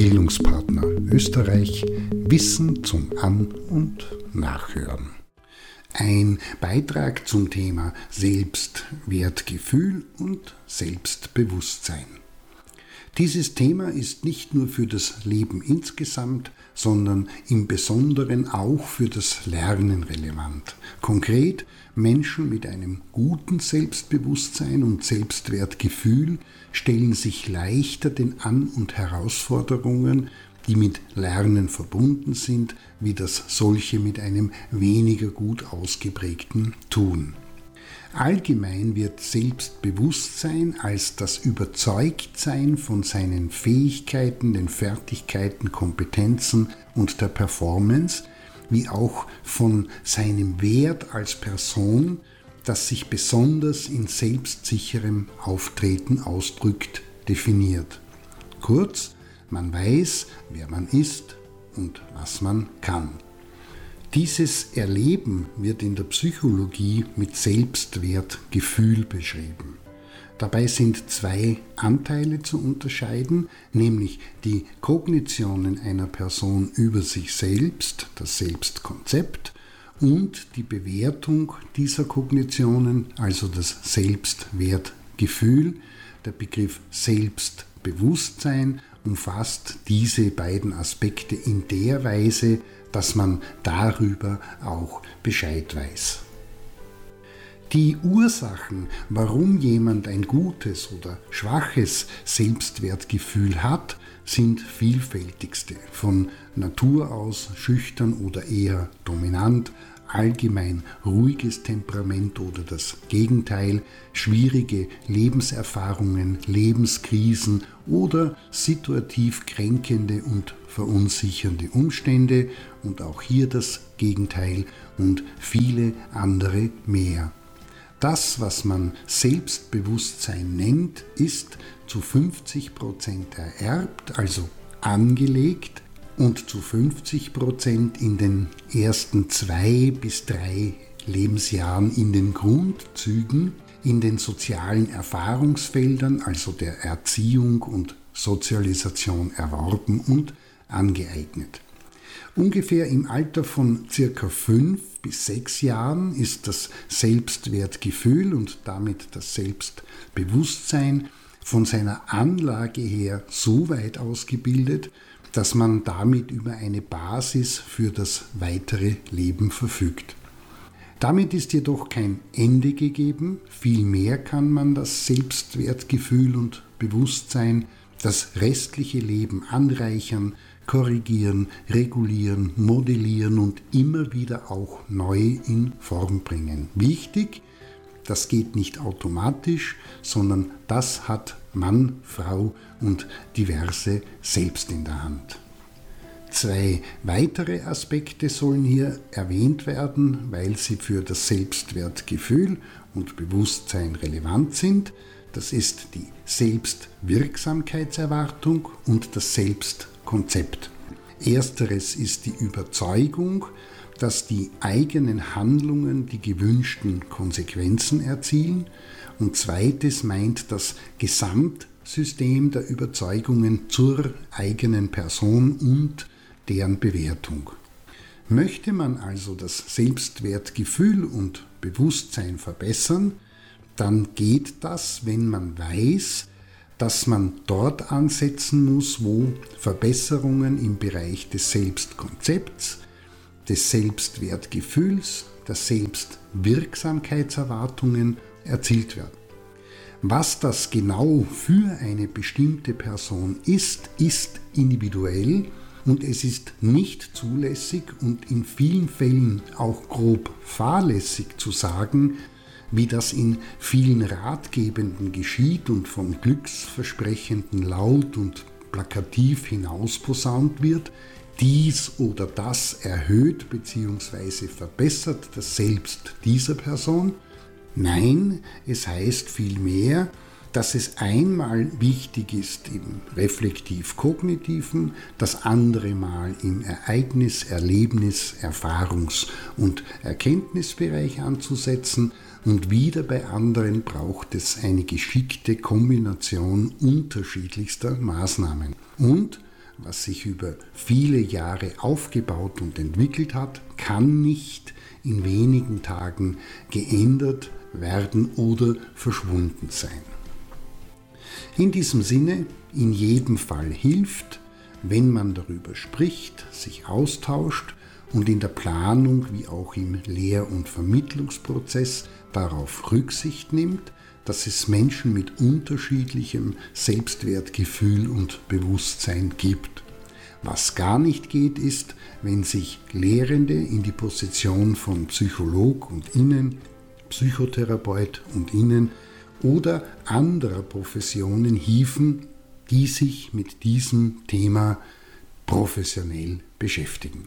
Bildungspartner Österreich Wissen zum An- und Nachhören. Ein Beitrag zum Thema Selbstwertgefühl und Selbstbewusstsein. Dieses Thema ist nicht nur für das Leben insgesamt, sondern im Besonderen auch für das Lernen relevant. Konkret, Menschen mit einem guten Selbstbewusstsein und Selbstwertgefühl stellen sich leichter den An- und Herausforderungen, die mit Lernen verbunden sind, wie das solche mit einem weniger gut ausgeprägten tun. Allgemein wird Selbstbewusstsein als das Überzeugtsein von seinen Fähigkeiten, den Fertigkeiten, Kompetenzen und der Performance, wie auch von seinem Wert als Person, das sich besonders in selbstsicherem Auftreten ausdrückt, definiert. Kurz, man weiß, wer man ist und was man kann. Dieses Erleben wird in der Psychologie mit Selbstwertgefühl beschrieben. Dabei sind zwei Anteile zu unterscheiden, nämlich die Kognitionen einer Person über sich selbst, das Selbstkonzept, und die Bewertung dieser Kognitionen, also das Selbstwertgefühl. Der Begriff Selbstbewusstsein umfasst diese beiden Aspekte in der Weise, dass man darüber auch Bescheid weiß. Die Ursachen, warum jemand ein gutes oder schwaches Selbstwertgefühl hat, sind vielfältigste, von Natur aus schüchtern oder eher dominant, allgemein ruhiges Temperament oder das Gegenteil, schwierige Lebenserfahrungen, Lebenskrisen oder situativ kränkende und verunsichernde Umstände und auch hier das Gegenteil und viele andere mehr. Das, was man Selbstbewusstsein nennt, ist zu 50 Prozent ererbt, also angelegt, und zu 50 Prozent in den ersten zwei bis drei Lebensjahren in den Grundzügen, in den sozialen Erfahrungsfeldern, also der Erziehung und Sozialisation erworben und angeeignet. Ungefähr im Alter von circa fünf bis sechs Jahren ist das Selbstwertgefühl und damit das Selbstbewusstsein von seiner Anlage her so weit ausgebildet, dass man damit über eine Basis für das weitere Leben verfügt. Damit ist jedoch kein Ende gegeben, vielmehr kann man das Selbstwertgefühl und Bewusstsein das restliche Leben anreichern, korrigieren, regulieren, modellieren und immer wieder auch neu in Form bringen. Wichtig, das geht nicht automatisch, sondern das hat Mann, Frau und diverse selbst in der Hand. Zwei weitere Aspekte sollen hier erwähnt werden, weil sie für das Selbstwertgefühl und Bewusstsein relevant sind. Das ist die Selbstwirksamkeitserwartung und das Selbstkonzept. Ersteres ist die Überzeugung, dass die eigenen Handlungen die gewünschten Konsequenzen erzielen und zweites meint das Gesamtsystem der Überzeugungen zur eigenen Person und deren Bewertung. Möchte man also das Selbstwertgefühl und Bewusstsein verbessern, dann geht das, wenn man weiß, dass man dort ansetzen muss, wo Verbesserungen im Bereich des Selbstkonzepts, des Selbstwertgefühls, der Selbstwirksamkeitserwartungen erzielt werden. Was das genau für eine bestimmte Person ist, ist individuell und es ist nicht zulässig und in vielen Fällen auch grob fahrlässig zu sagen, wie das in vielen Ratgebenden geschieht und von Glücksversprechenden laut und plakativ hinausposaunt wird, dies oder das erhöht bzw. verbessert das Selbst dieser Person, Nein, es heißt vielmehr, dass es einmal wichtig ist im reflektiv-kognitiven, das andere Mal im Ereignis-, Erlebnis-, Erfahrungs- und Erkenntnisbereich anzusetzen und wieder bei anderen braucht es eine geschickte Kombination unterschiedlichster Maßnahmen. Und was sich über viele Jahre aufgebaut und entwickelt hat, kann nicht in wenigen Tagen geändert werden oder verschwunden sein. In diesem Sinne, in jedem Fall hilft, wenn man darüber spricht, sich austauscht und in der Planung wie auch im Lehr- und Vermittlungsprozess darauf Rücksicht nimmt, dass es Menschen mit unterschiedlichem Selbstwertgefühl und Bewusstsein gibt. Was gar nicht geht, ist, wenn sich Lehrende in die Position von Psycholog und Innen, Psychotherapeut und Innen oder anderer Professionen hieven, die sich mit diesem Thema professionell beschäftigen.